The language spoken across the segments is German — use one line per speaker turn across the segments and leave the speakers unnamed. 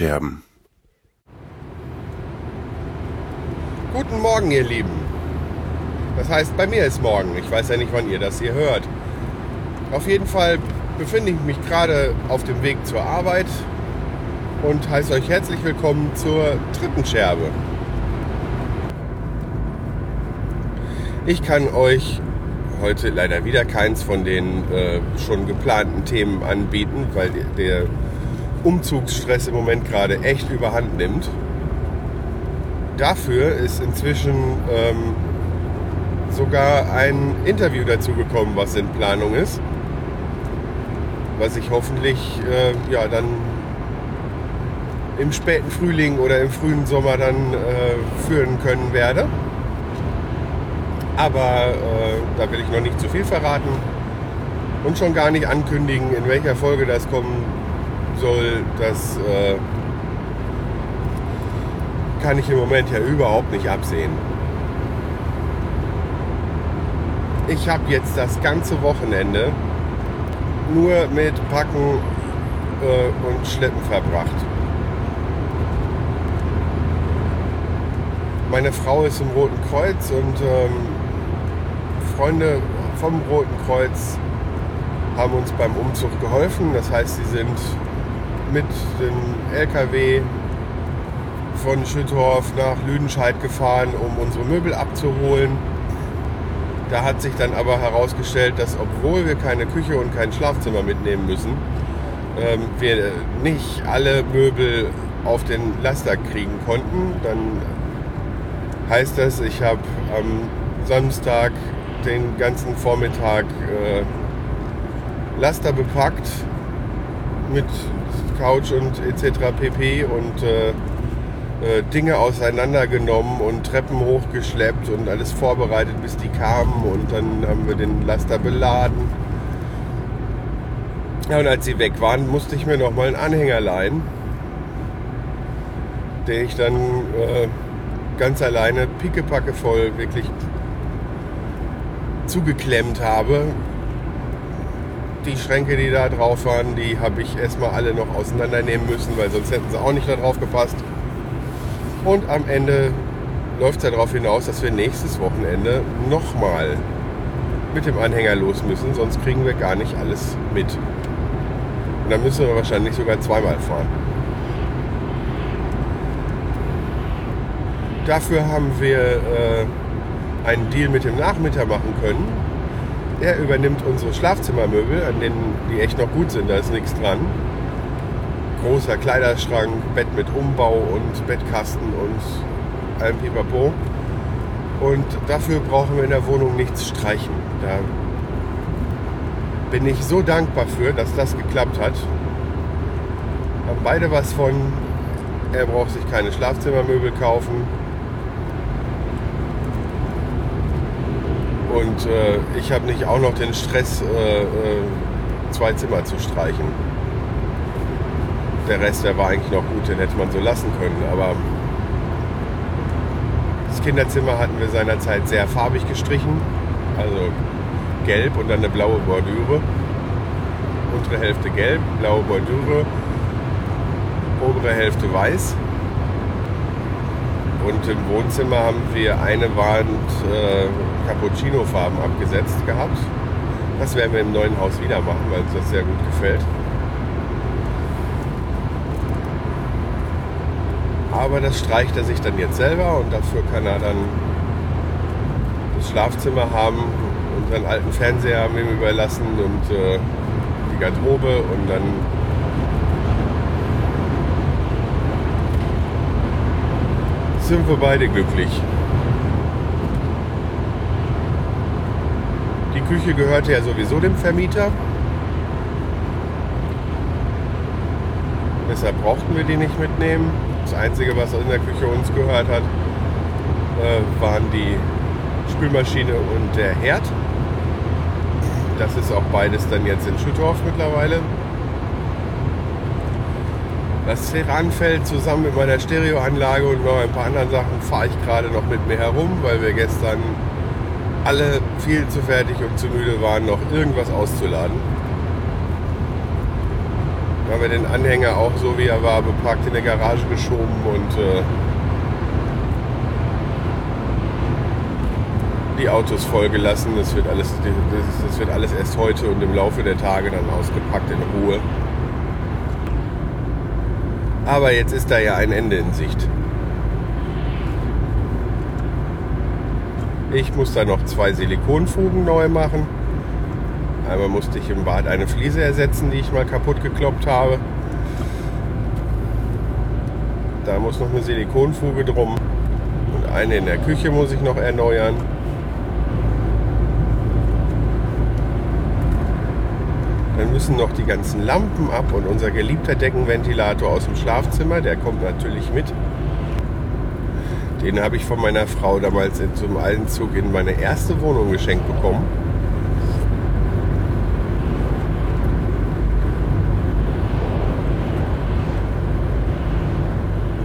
Die Tonscherben.
Guten Morgen, ihr Lieben. Das heißt, bei mir ist morgen. Ich weiß ja nicht, wann ihr das hier hört. Auf jeden Fall befinde ich mich gerade auf dem Weg zur Arbeit und heiße euch herzlich willkommen zur dritten Scherbe. Ich kann euch heute leider wieder keins von den äh, schon geplanten Themen anbieten, weil der Umzugsstress im Moment gerade echt überhand nimmt. Dafür ist inzwischen ähm, sogar ein Interview dazu gekommen, was in Planung ist, was ich hoffentlich äh, ja dann im späten Frühling oder im frühen Sommer dann äh, führen können werde. Aber äh, da will ich noch nicht zu viel verraten und schon gar nicht ankündigen, in welcher Folge das kommen soll. Das äh, kann ich im Moment ja überhaupt nicht absehen. Ich habe jetzt das ganze Wochenende nur mit Packen äh, und Schleppen verbracht. Meine Frau ist im Roten Kreuz und ähm, Freunde vom Roten Kreuz haben uns beim Umzug geholfen. Das heißt, sie sind mit dem LKW von Schüttorf nach Lüdenscheid gefahren, um unsere Möbel abzuholen. Da hat sich dann aber herausgestellt, dass obwohl wir keine Küche und kein Schlafzimmer mitnehmen müssen, ähm, wir nicht alle Möbel auf den Laster kriegen konnten. Dann heißt das, ich habe am Samstag den ganzen Vormittag äh, Laster bepackt mit Couch und etc. pp. und äh, äh, Dinge auseinandergenommen und Treppen hochgeschleppt und alles vorbereitet, bis die kamen und dann haben wir den Laster beladen. Ja, und als sie weg waren, musste ich mir noch mal einen Anhänger leihen, den ich dann äh, ganz alleine pickepacke voll wirklich zugeklemmt habe. Die Schränke, die da drauf waren, die habe ich erstmal alle noch auseinandernehmen müssen, weil sonst hätten sie auch nicht da drauf gepasst. Und am Ende läuft es ja darauf hinaus, dass wir nächstes Wochenende nochmal mit dem Anhänger los müssen, sonst kriegen wir gar nicht alles mit. Und dann müssen wir wahrscheinlich sogar zweimal fahren. Dafür haben wir äh, einen Deal mit dem Nachmieter machen können. Er übernimmt unsere Schlafzimmermöbel, an denen die echt noch gut sind, da ist nichts dran großer Kleiderschrank, Bett mit Umbau und Bettkasten und allem Pipapo. Und dafür brauchen wir in der Wohnung nichts streichen. Da bin ich so dankbar für, dass das geklappt hat. Haben beide was von. Er braucht sich keine Schlafzimmermöbel kaufen. Und äh, ich habe nicht auch noch den Stress, äh, äh, zwei Zimmer zu streichen der Rest, der war eigentlich noch gut, den hätte man so lassen können. Aber das Kinderzimmer hatten wir seinerzeit sehr farbig gestrichen. Also gelb und dann eine blaue Bordüre. Untere Hälfte gelb, blaue Bordüre, obere Hälfte weiß. Und im Wohnzimmer haben wir eine Wand äh, Cappuccino-Farben abgesetzt gehabt. Das werden wir im neuen Haus wieder machen, weil uns das sehr gut gefällt. Aber das streicht er sich dann jetzt selber und dafür kann er dann das Schlafzimmer haben und seinen alten Fernseher haben ihm überlassen und äh, die Garderobe und dann sind wir beide glücklich. Die Küche gehörte ja sowieso dem Vermieter. Deshalb brauchten wir die nicht mitnehmen. Das Einzige, was in der Küche uns gehört hat, äh, waren die Spülmaschine und der Herd. Das ist auch beides dann jetzt in Schüttorf mittlerweile. Das Ceranfeld zusammen mit meiner Stereoanlage und noch ein paar anderen Sachen fahre ich gerade noch mit mir herum, weil wir gestern alle viel zu fertig und zu müde waren, noch irgendwas auszuladen. haben wir den Anhänger auch so wie er war beparkt in der Garage geschoben und äh, die Autos vollgelassen. Das wird, alles, das wird alles erst heute und im Laufe der Tage dann ausgepackt in Ruhe. Aber jetzt ist da ja ein Ende in Sicht. Ich muss da noch zwei Silikonfugen neu machen. Einmal musste ich im Bad eine Fliese ersetzen, die ich mal kaputt gekloppt habe. Da muss noch eine Silikonfuge drum. Und eine in der Küche muss ich noch erneuern. Dann müssen noch die ganzen Lampen ab und unser geliebter Deckenventilator aus dem Schlafzimmer, der kommt natürlich mit. Den habe ich von meiner Frau damals in, zum Einzug in meine erste Wohnung geschenkt bekommen.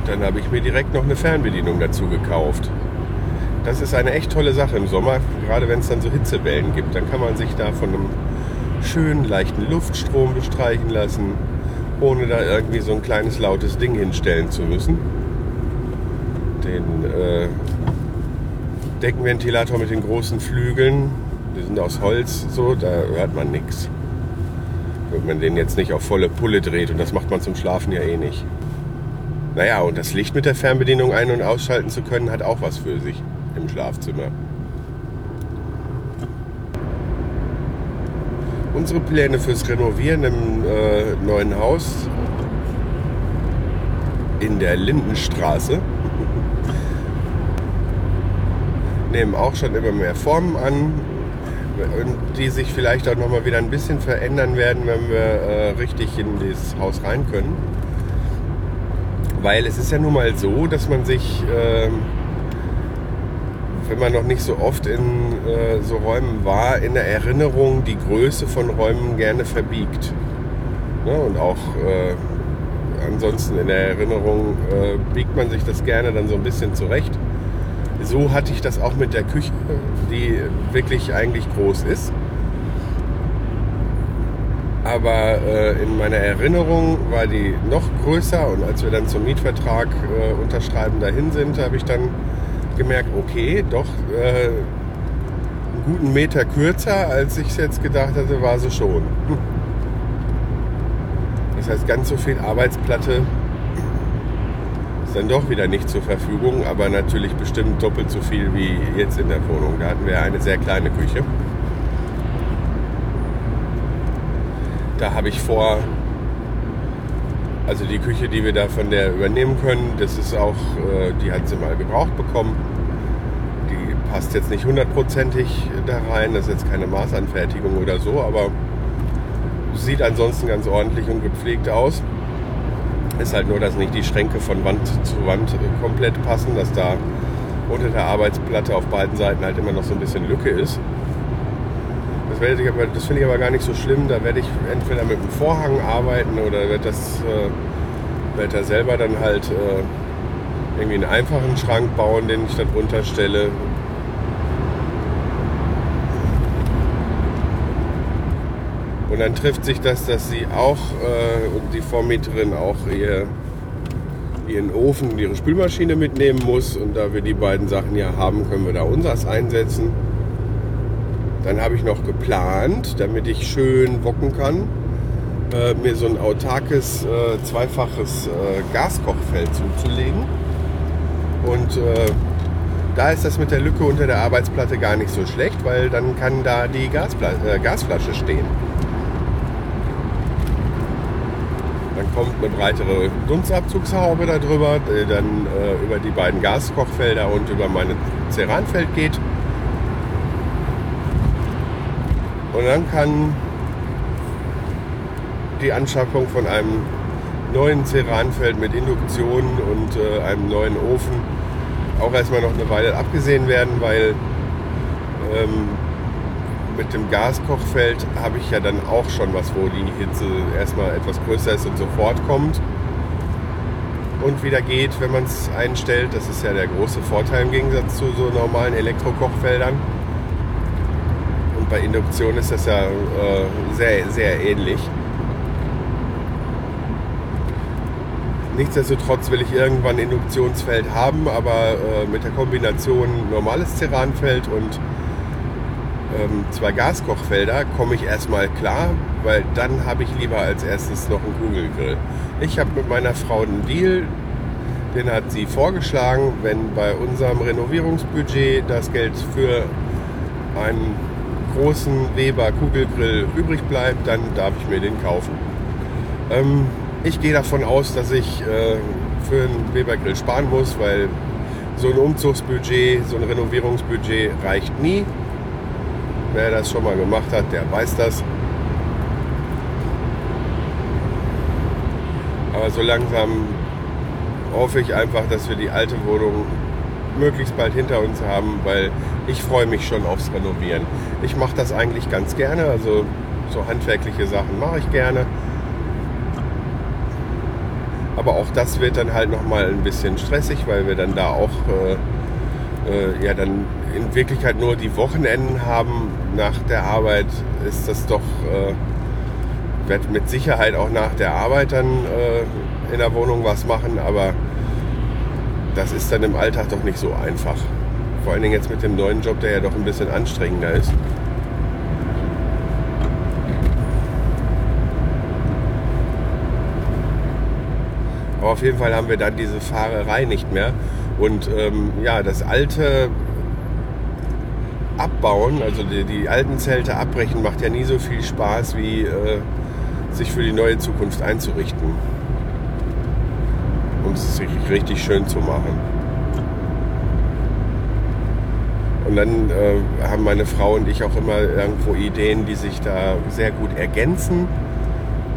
Dann habe ich mir direkt noch eine Fernbedienung dazu gekauft. Das ist eine echt tolle Sache im Sommer, gerade wenn es dann so Hitzewellen gibt. Dann kann man sich da von einem schönen leichten Luftstrom bestreichen lassen, ohne da irgendwie so ein kleines lautes Ding hinstellen zu müssen. Den äh, Deckenventilator mit den großen Flügeln, die sind aus Holz, so, da hört man nichts. Wenn man den jetzt nicht auf volle Pulle dreht und das macht man zum Schlafen ja eh nicht. Naja, und das Licht mit der Fernbedienung ein- und ausschalten zu können, hat auch was für sich im Schlafzimmer. Unsere Pläne fürs Renovieren im äh, neuen Haus in der Lindenstraße nehmen auch schon immer mehr Formen an, die sich vielleicht auch noch mal wieder ein bisschen verändern werden, wenn wir äh, richtig in dieses Haus rein können. Weil es ist ja nun mal so, dass man sich äh, wenn man noch nicht so oft in äh, so Räumen war, in der Erinnerung die Größe von Räumen gerne verbiegt. Ne? Und auch äh, ansonsten in der Erinnerung äh, biegt man sich das gerne dann so ein bisschen zurecht. So hatte ich das auch mit der Küche, die wirklich eigentlich groß ist. Aber äh, in meiner Erinnerung war die noch größer und als wir dann zum Mietvertrag äh, unterschreiben dahin sind, habe ich dann gemerkt, okay, doch äh, einen guten Meter kürzer, als ich es jetzt gedacht hatte, war sie schon. Das heißt, ganz so viel Arbeitsplatte ist dann doch wieder nicht zur Verfügung, aber natürlich bestimmt doppelt so viel wie jetzt in der Wohnung. Da hatten wir eine sehr kleine Küche. Da habe ich vor, also die Küche, die wir da von der übernehmen können, das ist auch, äh, die hat sie mal gebraucht bekommen. Die passt jetzt nicht hundertprozentig da rein, das ist jetzt keine Maßanfertigung oder so, aber sieht ansonsten ganz ordentlich und gepflegt aus. Ist halt nur, dass nicht die Schränke von Wand zu Wand komplett passen, dass da unter der Arbeitsplatte auf beiden Seiten halt immer noch so ein bisschen Lücke ist. Das, das finde ich aber gar nicht so schlimm. Da werde ich entweder mit einem Vorhang arbeiten oder werde das äh, werd da selber dann halt äh, irgendwie einen einfachen Schrank bauen, den ich dann runterstelle. Und dann trifft sich das, dass sie auch äh, und die Vormieterin auch ihr, ihren Ofen und ihre Spülmaschine mitnehmen muss. Und da wir die beiden Sachen ja haben, können wir da unseres einsetzen. Dann habe ich noch geplant, damit ich schön wocken kann, äh, mir so ein autarkes äh, zweifaches äh, Gaskochfeld zuzulegen. Und äh, da ist das mit der Lücke unter der Arbeitsplatte gar nicht so schlecht, weil dann kann da die Gaspla äh, Gasflasche stehen. Dann kommt eine breitere Dunstabzugshaube darüber, die dann äh, über die beiden Gaskochfelder und über mein Ceranfeld geht. Und dann kann die Anschaffung von einem neuen Ceranfeld mit Induktion und äh, einem neuen Ofen auch erstmal noch eine Weile abgesehen werden, weil ähm, mit dem Gaskochfeld habe ich ja dann auch schon was, wo die Hitze erstmal etwas größer ist und sofort kommt und wieder geht, wenn man es einstellt. Das ist ja der große Vorteil im Gegensatz zu so normalen Elektrokochfeldern. Bei Induktion ist das ja äh, sehr, sehr ähnlich. Nichtsdestotrotz will ich irgendwann Induktionsfeld haben, aber äh, mit der Kombination normales Ceranfeld und ähm, zwei Gaskochfelder komme ich erstmal klar, weil dann habe ich lieber als erstes noch einen Kugelgrill. Ich habe mit meiner Frau einen Deal, den hat sie vorgeschlagen. Wenn bei unserem Renovierungsbudget das Geld für einen großen Weber Kugelgrill übrig bleibt, dann darf ich mir den kaufen. Ähm, ich gehe davon aus, dass ich äh, für einen Webergrill sparen muss, weil so ein Umzugsbudget, so ein Renovierungsbudget reicht nie. Wer das schon mal gemacht hat, der weiß das. Aber so langsam hoffe ich einfach, dass wir die alte Wohnung möglichst bald hinter uns haben, weil ich freue mich schon aufs Renovieren. Ich mache das eigentlich ganz gerne, also so handwerkliche Sachen mache ich gerne. Aber auch das wird dann halt nochmal ein bisschen stressig, weil wir dann da auch äh, äh, ja dann in Wirklichkeit nur die Wochenenden haben. Nach der Arbeit ist das doch, äh, wird mit Sicherheit auch nach der Arbeit dann äh, in der Wohnung was machen, aber das ist dann im Alltag doch nicht so einfach. Vor allen Dingen jetzt mit dem neuen Job, der ja doch ein bisschen anstrengender ist. Aber auf jeden Fall haben wir dann diese Fahrerei nicht mehr. Und ähm, ja, das alte Abbauen, also die, die, alten Zelte abbrechen, macht ja nie so viel Spaß, wie äh, sich für die neue Zukunft einzurichten. Es richtig, richtig schön zu machen. Und dann äh, haben meine Frau und ich auch immer irgendwo Ideen, die sich da sehr gut ergänzen.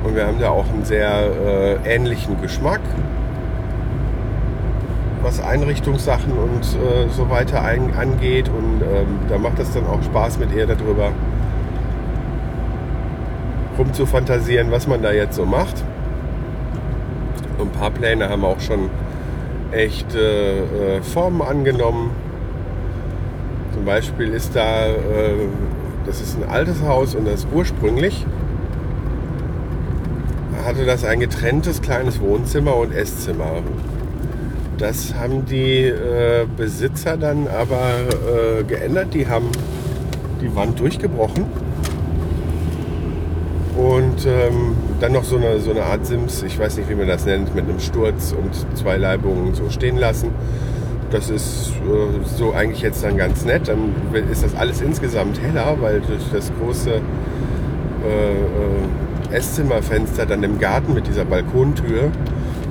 Und wir haben da auch einen sehr äh, ähnlichen Geschmack was Einrichtungssachen und äh, so weiter ein, angeht. Und ähm, da macht es dann auch Spaß mit ihr darüber rumzufantasieren, was man da jetzt so macht. Ein paar Pläne haben auch schon echt äh, äh, Formen angenommen. Zum Beispiel ist da, äh, das ist ein altes Haus und das ursprünglich hatte das ein getrenntes kleines Wohnzimmer und Esszimmer. Das haben die äh, Besitzer dann aber äh, geändert. Die haben die Wand durchgebrochen und ähm, dann noch so eine, so eine Art Sims, ich weiß nicht, wie man das nennt, mit einem Sturz und zwei Leibungen so stehen lassen. Das ist äh, so eigentlich jetzt dann ganz nett. Dann ist das alles insgesamt heller, weil durch das große äh, äh, Esszimmerfenster dann im Garten mit dieser Balkontür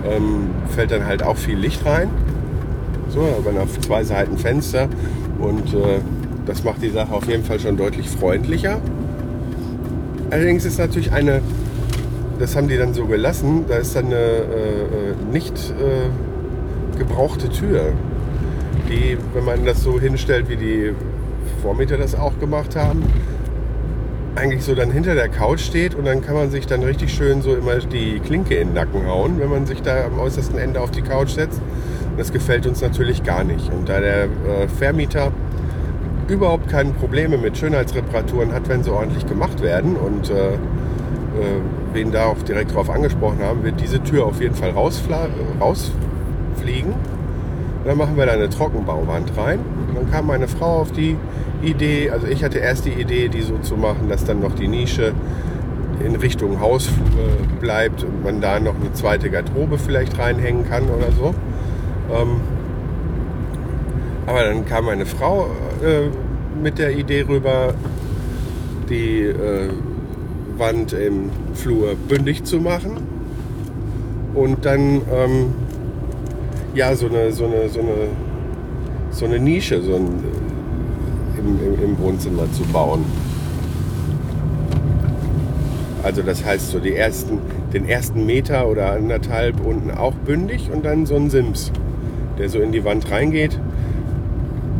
ähm, fällt dann halt auch viel Licht rein. So, aber auf zwei Seiten Fenster und äh, das macht die Sache auf jeden Fall schon deutlich freundlicher. Allerdings ist natürlich eine, das haben die dann so gelassen, da ist dann eine äh, äh nicht äh, gebrauchte Tür, die, wenn man das so hinstellt, wie die Vormieter das auch gemacht haben, eigentlich so dann hinter der Couch steht und dann kann man sich dann richtig schön so immer die Klinke in den Nacken hauen, wenn man sich da am äußersten Ende auf die Couch setzt. Und das gefällt uns natürlich gar nicht. Und da der äh, Vermieter überhaupt keine Probleme mit Schönheitsreparaturen hat, wenn sie ordentlich gemacht werden und äh, wen da auch direkt drauf angesprochen haben, wird diese Tür auf jeden Fall rausfliegen. Dann machen wir da eine Trockenbauwand rein. Und dann kam meine Frau auf die Idee, also ich hatte erst die Idee, die so zu machen, dass dann noch die Nische in Richtung Hausflur bleibt und man da noch eine zweite Garderobe vielleicht reinhängen kann oder so. Ähm, aber dann kam meine Frau äh, mit der Idee rüber, die äh, Wand im Flur bündig zu machen und dann ähm, ja so eine, so eine, so eine, so eine Nische, so ein im, im, im Wohnzimmer zu bauen. Also das heißt so die ersten, den ersten Meter oder anderthalb unten auch bündig und dann so ein Sims, der so in die Wand reingeht,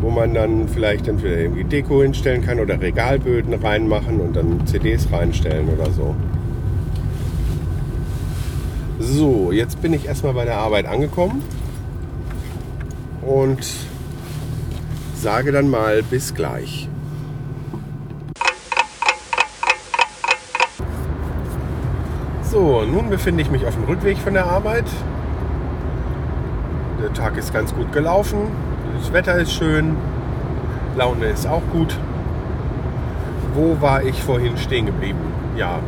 wo man dann vielleicht entweder irgendwie Deko hinstellen kann oder Regalböden reinmachen und dann CDs reinstellen oder so. So, jetzt bin ich erstmal bei der Arbeit angekommen und sage dann mal bis gleich. So, nun befinde ich mich auf dem Rückweg von der Arbeit der Tag ist ganz gut gelaufen. Das Wetter ist schön. Laune ist auch gut. Wo war ich vorhin stehen geblieben? Ja.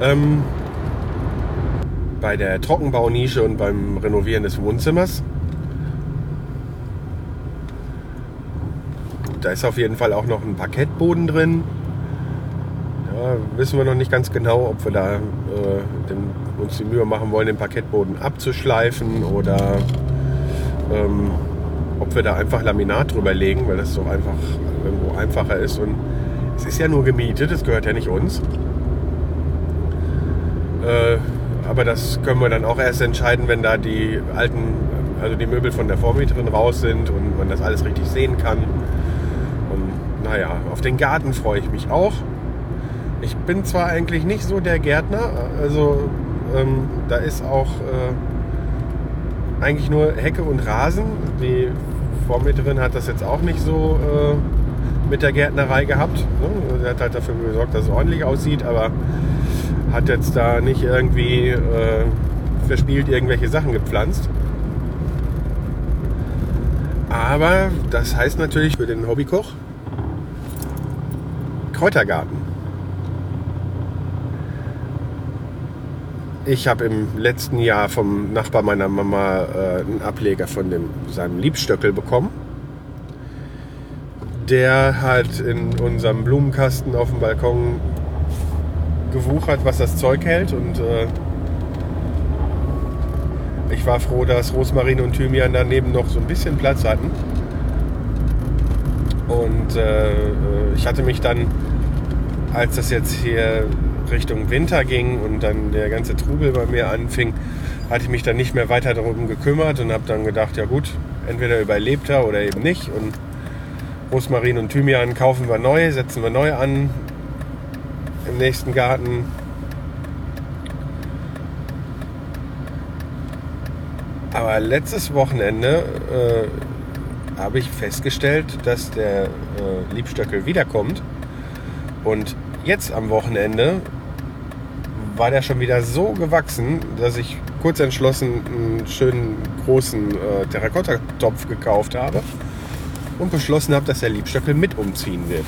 Ähm, bei der Trockenbaunische und beim Renovieren des Wohnzimmers. Da ist auf jeden Fall auch noch ein Parkettboden drin. Ja, wissen wir noch nicht ganz genau, ob wir da äh, den, uns die Mühe machen wollen, den Parkettboden abzuschleifen oder ähm, ob da einfach Laminat drüber legen, weil das so einfach irgendwo einfacher ist. Und es ist ja nur gemietet, es gehört ja nicht uns. Äh, aber das können wir dann auch erst entscheiden, wenn da die alten, also die Möbel von der Vormieterin raus sind und man das alles richtig sehen kann. Und naja, auf den Garten freue ich mich auch. Ich bin zwar eigentlich nicht so der Gärtner, also ähm, da ist auch äh, eigentlich nur Hecke und Rasen. Die Vormieterin hat das jetzt auch nicht so äh, mit der Gärtnerei gehabt. Ne? Sie hat halt dafür gesorgt, dass es ordentlich aussieht, aber hat jetzt da nicht irgendwie äh, verspielt irgendwelche Sachen gepflanzt. Aber das heißt natürlich für den Hobbykoch Kräutergarten. Ich habe im letzten Jahr vom Nachbar meiner Mama äh, einen Ableger von dem, seinem Liebstöckel bekommen. Der hat in unserem Blumenkasten auf dem Balkon gewuchert, was das Zeug hält. Und äh, ich war froh, dass Rosmarin und Thymian daneben noch so ein bisschen Platz hatten. Und äh, ich hatte mich dann, als das jetzt hier Richtung Winter ging und dann der ganze Trubel bei mir anfing, hatte ich mich dann nicht mehr weiter darum gekümmert und habe dann gedacht, ja gut, entweder überlebt er oder eben nicht. Und Rosmarin und Thymian kaufen wir neu, setzen wir neu an, im nächsten Garten. Aber letztes Wochenende äh, habe ich festgestellt, dass der äh, Liebstöckel wiederkommt. Und jetzt am Wochenende war der schon wieder so gewachsen, dass ich kurz entschlossen einen schönen großen äh, Terrakotta-Topf gekauft habe und beschlossen habe, dass der Liebstöckel mit umziehen wird.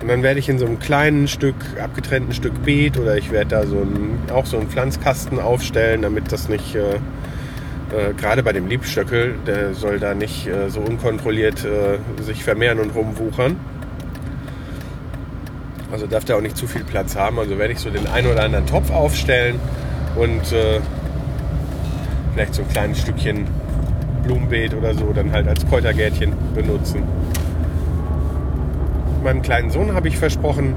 Und dann werde ich in so einem kleinen Stück, abgetrennten Stück Beet oder ich werde da so ein, auch so einen Pflanzkasten aufstellen, damit das nicht, äh, äh, gerade bei dem Liebstöckel, der soll da nicht äh, so unkontrolliert äh, sich vermehren und rumwuchern. Also darf der auch nicht zu viel Platz haben. Also werde ich so den einen oder anderen Topf aufstellen und äh, vielleicht so ein kleines Stückchen Blumenbeet oder so dann halt als Kräutergärtchen benutzen meinem kleinen Sohn habe ich versprochen,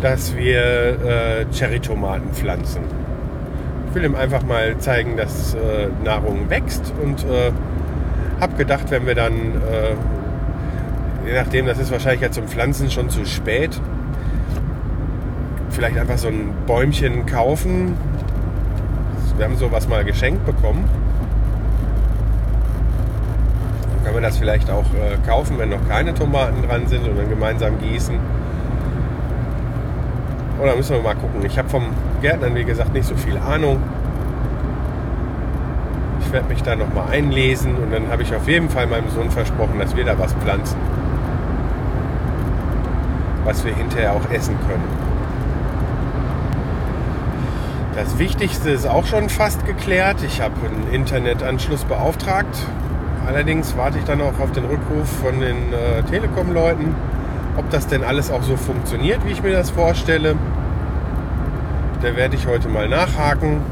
dass wir äh, Cherrytomaten pflanzen. Ich will ihm einfach mal zeigen, dass äh, Nahrung wächst und äh, habe gedacht, wenn wir dann, äh, je nachdem, das ist wahrscheinlich ja zum Pflanzen schon zu spät, vielleicht einfach so ein Bäumchen kaufen. Wir haben sowas mal geschenkt bekommen können wir das vielleicht auch äh, kaufen, wenn noch keine Tomaten dran sind und dann gemeinsam gießen. Oder müssen wir mal gucken. Ich habe vom Gärtnern, wie gesagt, nicht so viel Ahnung. Ich werde mich da nochmal einlesen und dann habe ich auf jeden Fall meinem Sohn versprochen, dass wir da was pflanzen. Was wir hinterher auch essen können. Das Wichtigste ist auch schon fast geklärt. Ich habe einen Internetanschluss beauftragt Allerdings warte ich dann auch auf den Rückruf von den äh, Telekom-Leuten, ob das denn alles auch so funktioniert, wie ich mir das vorstelle. Da werde ich heute mal nachhaken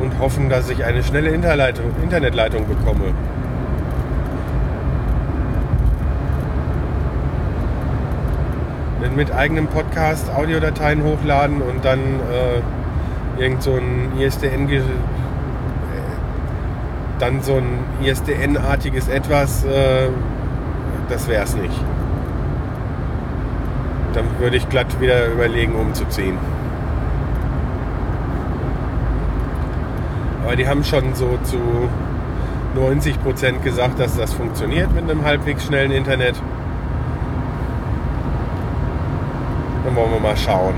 und hoffen, dass ich eine schnelle Internetleitung bekomme. Mit eigenem Podcast Audiodateien hochladen und dann äh, irgend so ein ISDN dann so ein ISDN-artiges Etwas, äh, das wäre es nicht. Dann würde ich glatt wieder überlegen, umzuziehen. Aber die haben schon so zu 90 Prozent gesagt, dass das funktioniert mit einem halbwegs schnellen Internet. wollen wir mal schauen.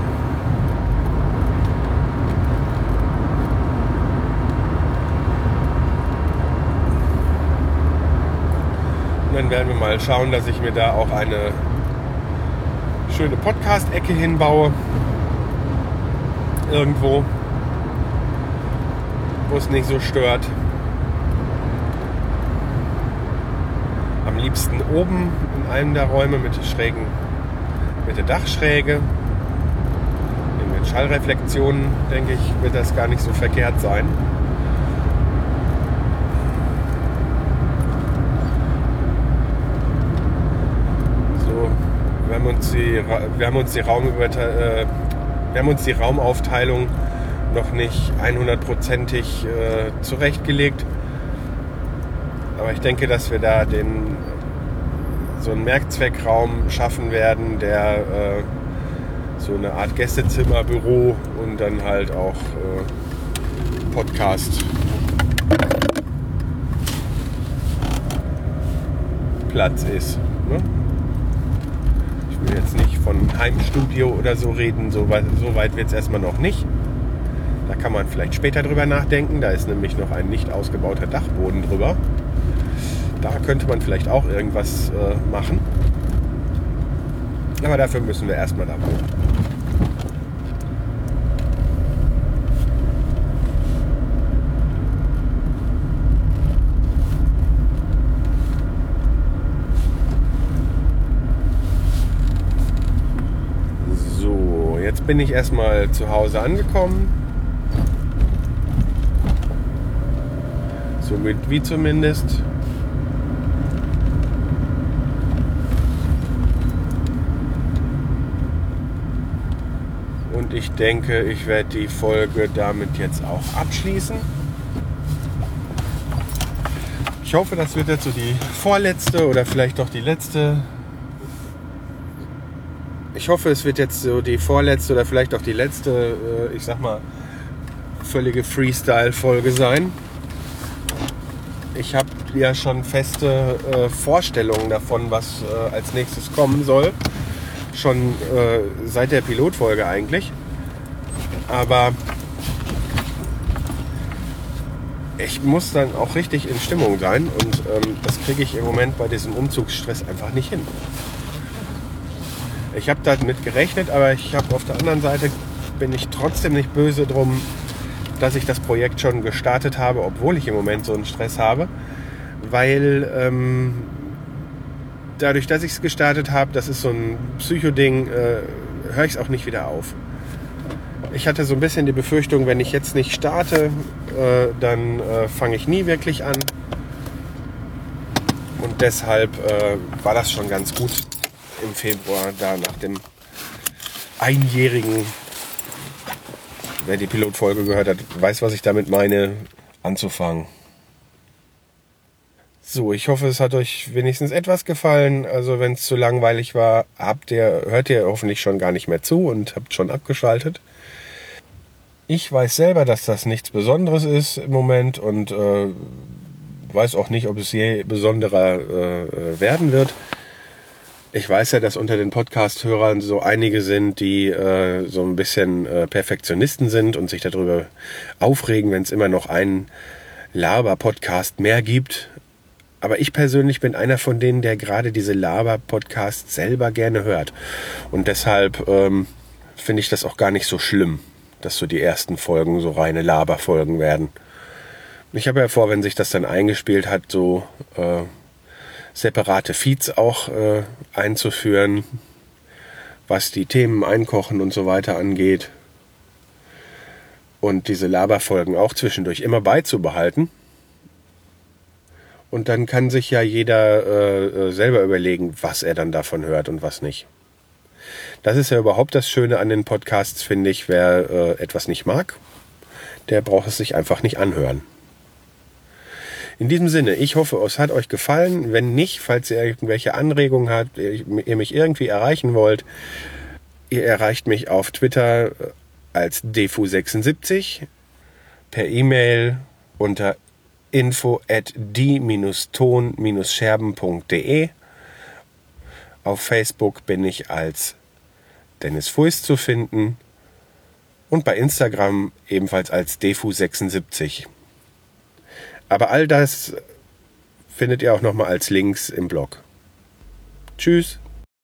Und dann werden wir mal schauen, dass ich mir da auch eine schöne Podcast-Ecke hinbaue. Irgendwo, wo es nicht so stört. Am liebsten oben in einem der Räume mit schrägen mit der Dachschräge. Mit Schallreflexionen, denke ich, wird das gar nicht so verkehrt sein. wir haben uns die, wir haben uns die Raumüberteilung, äh, wir haben uns die Raumaufteilung noch nicht 100%ig äh, zurechtgelegt. Aber ich denke, dass wir da den, so einen Merkzweckraum schaffen werden, der äh, so eine Art Gästezimmerbüro und dann halt auch äh, Podcast Platz ist. Ne? Ich will jetzt nicht von Heimstudio oder so reden, so weit, so weit wird es erstmal noch nicht. Da kann man vielleicht später drüber nachdenken. Da ist nämlich noch ein nicht ausgebauter Dachboden drüber. Da könnte man vielleicht auch irgendwas äh, machen. Aber dafür müssen wir erstmal da wohnen. bin ich erstmal zu Hause angekommen. Somit wie zumindest. Und ich denke, ich werde die Folge damit jetzt auch abschließen. Ich hoffe, das wird jetzt so die vorletzte oder vielleicht doch die letzte ich hoffe, es wird jetzt so die vorletzte oder vielleicht auch die letzte, äh, ich sag mal, völlige Freestyle-Folge sein. Ich habe ja schon feste äh, Vorstellungen davon, was äh, als nächstes kommen soll. Schon äh, seit der Pilotfolge eigentlich. Aber ich muss dann auch richtig in Stimmung sein und ähm, das kriege ich im Moment bei diesem Umzugsstress einfach nicht hin. Ich habe damit gerechnet, aber ich habe auf der anderen Seite bin ich trotzdem nicht böse drum, dass ich das Projekt schon gestartet habe, obwohl ich im Moment so einen Stress habe, weil ähm, dadurch, dass ich es gestartet habe, das ist so ein Psycho-Ding, äh, höre ich es auch nicht wieder auf. Ich hatte so ein bisschen die Befürchtung, wenn ich jetzt nicht starte, äh, dann äh, fange ich nie wirklich an. Und deshalb äh, war das schon ganz gut, im Februar, da nach dem einjährigen, wer die Pilotfolge gehört hat, weiß, was ich damit meine, anzufangen. So, ich hoffe, es hat euch wenigstens etwas gefallen. Also, wenn es zu langweilig war, habt ihr, hört ihr hoffentlich schon gar nicht mehr zu und habt schon abgeschaltet. Ich weiß selber, dass das nichts Besonderes ist im Moment und äh, weiß auch nicht, ob es je besonderer äh, werden wird. Ich weiß ja, dass unter den Podcast-Hörern so einige sind, die äh, so ein bisschen äh, Perfektionisten sind und sich darüber aufregen, wenn es immer noch einen Laber-Podcast mehr gibt. Aber ich persönlich bin einer von denen, der gerade diese Laber-Podcasts selber gerne hört. Und deshalb ähm, finde ich das auch gar nicht so schlimm, dass so die ersten Folgen so reine Laber-Folgen werden. Ich habe ja vor, wenn sich das dann eingespielt hat, so äh, separate Feeds auch äh, einzuführen, was die Themen einkochen und so weiter angeht. Und diese Laberfolgen auch zwischendurch immer beizubehalten. Und dann kann sich ja jeder äh, äh, selber überlegen, was er dann davon hört und was nicht. Das ist ja überhaupt das Schöne an den Podcasts, finde ich. Wer äh, etwas nicht mag, der braucht es sich einfach nicht anhören. In diesem Sinne, ich hoffe, es hat euch gefallen. Wenn nicht, falls ihr irgendwelche Anregungen habt, ihr mich irgendwie erreichen wollt, ihr erreicht mich auf Twitter als defu76, per E-Mail unter info at die-ton-scherben.de. Auf Facebook bin ich als Dennis Fuist zu finden und bei Instagram ebenfalls als defu76. Aber all das findet ihr auch nochmal als Links im Blog. Tschüss.